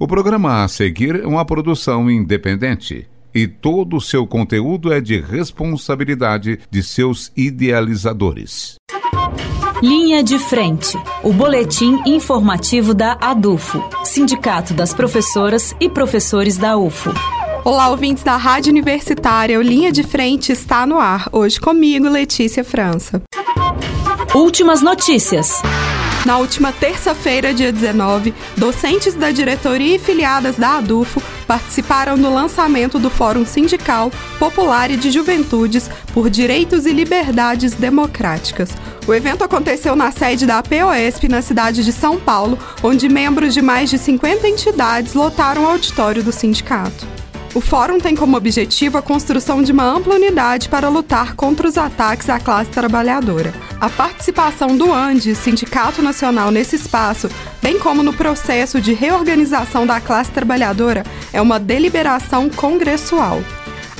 O programa a seguir é uma produção independente e todo o seu conteúdo é de responsabilidade de seus idealizadores. Linha de Frente, o boletim informativo da ADUFO, Sindicato das Professoras e Professores da UFO. Olá, ouvintes da Rádio Universitária, o Linha de Frente está no ar. Hoje comigo, Letícia França. Últimas notícias. Na última terça-feira, dia 19, docentes da diretoria e filiadas da ADUFO participaram do lançamento do Fórum Sindical Popular e de Juventudes por Direitos e Liberdades Democráticas. O evento aconteceu na sede da POSP na cidade de São Paulo, onde membros de mais de 50 entidades lotaram o auditório do sindicato. O fórum tem como objetivo a construção de uma ampla unidade para lutar contra os ataques à classe trabalhadora. A participação do ANDES, Sindicato Nacional, nesse espaço, bem como no processo de reorganização da classe trabalhadora, é uma deliberação congressual.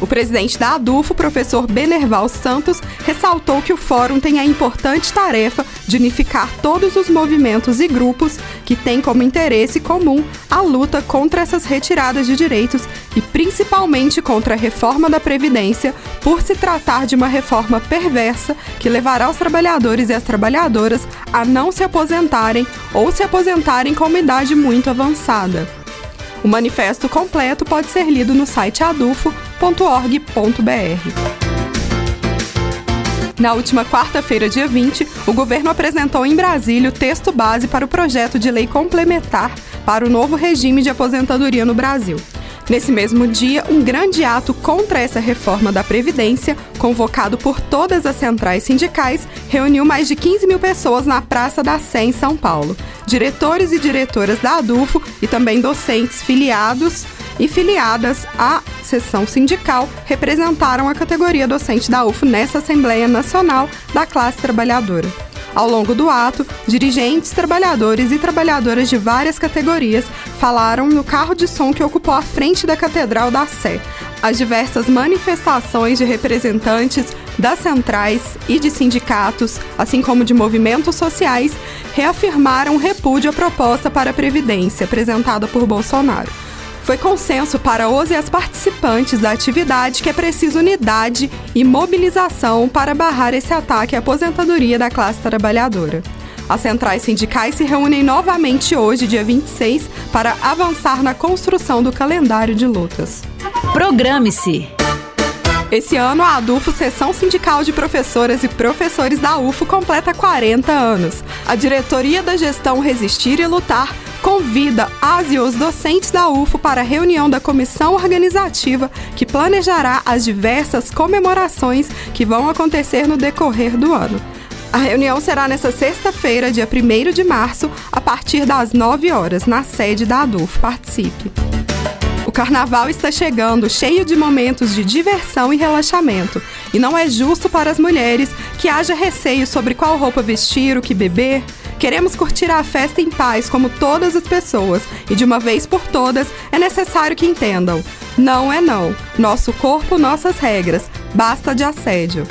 O presidente da ADUFO, professor Benerval Santos, ressaltou que o fórum tem a importante tarefa de unificar todos os movimentos e grupos que têm como interesse comum a luta contra essas retiradas de direitos e principalmente contra a reforma da Previdência, por se tratar de uma reforma perversa que levará os trabalhadores e as trabalhadoras a não se aposentarem ou se aposentarem com uma idade muito avançada. O manifesto completo pode ser lido no site adufo.org.br. Na última quarta-feira, dia 20, o governo apresentou em Brasília o texto base para o projeto de lei complementar para o novo regime de aposentadoria no Brasil. Nesse mesmo dia, um grande ato contra essa reforma da Previdência, convocado por todas as centrais sindicais, reuniu mais de 15 mil pessoas na Praça da Sé, em São Paulo. Diretores e diretoras da ADUFO e também docentes filiados e filiadas à seção sindical representaram a categoria docente da UFO nessa Assembleia Nacional da Classe Trabalhadora. Ao longo do ato, dirigentes, trabalhadores e trabalhadoras de várias categorias falaram no carro de som que ocupou a frente da Catedral da Sé. As diversas manifestações de representantes das centrais e de sindicatos, assim como de movimentos sociais, reafirmaram repúdio à proposta para a Previdência apresentada por Bolsonaro. Foi consenso para os e as participantes da atividade que é preciso unidade e mobilização para barrar esse ataque à aposentadoria da classe trabalhadora. As centrais sindicais se reúnem novamente hoje, dia 26, para avançar na construção do calendário de lutas. Programe-se! Esse ano, a ADUFO, Seção Sindical de Professoras e Professores da UFO, completa 40 anos. A Diretoria da Gestão Resistir e Lutar convida as e os docentes da UFO para a reunião da comissão organizativa que planejará as diversas comemorações que vão acontecer no decorrer do ano. A reunião será nesta sexta-feira, dia 1 de março, a partir das 9 horas, na sede da ADUF. Participe! O carnaval está chegando, cheio de momentos de diversão e relaxamento. E não é justo para as mulheres que haja receio sobre qual roupa vestir, o que beber. Queremos curtir a festa em paz como todas as pessoas e de uma vez por todas é necessário que entendam: não é não. Nosso corpo, nossas regras. Basta de assédio.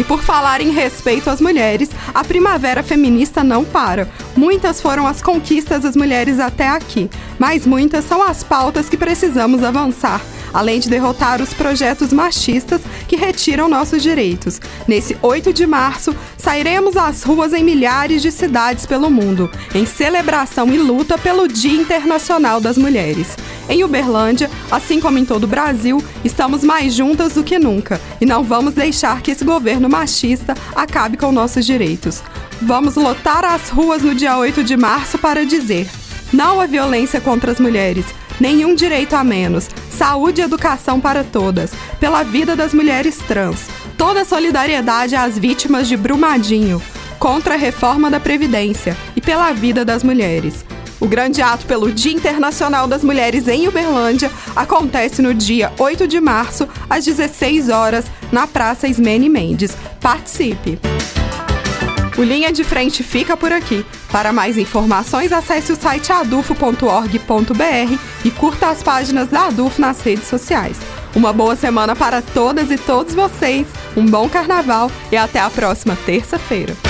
E por falar em respeito às mulheres, a primavera feminista não para. Muitas foram as conquistas das mulheres até aqui, mas muitas são as pautas que precisamos avançar além de derrotar os projetos machistas que retiram nossos direitos. Nesse 8 de março, sairemos às ruas em milhares de cidades pelo mundo, em celebração e luta pelo Dia Internacional das Mulheres. Em Uberlândia, assim como em todo o Brasil, estamos mais juntas do que nunca e não vamos deixar que esse governo machista acabe com nossos direitos. Vamos lotar as ruas no dia 8 de março para dizer: não à violência contra as mulheres, nenhum direito a menos, saúde e educação para todas, pela vida das mulheres trans, toda solidariedade às vítimas de Brumadinho, contra a reforma da Previdência e pela vida das mulheres. O grande ato pelo Dia Internacional das Mulheres em Uberlândia acontece no dia 8 de março, às 16 horas, na Praça Ismene Mendes. Participe! O Linha de Frente fica por aqui. Para mais informações, acesse o site adufo.org.br e curta as páginas da Adufo nas redes sociais. Uma boa semana para todas e todos vocês, um bom carnaval e até a próxima terça-feira.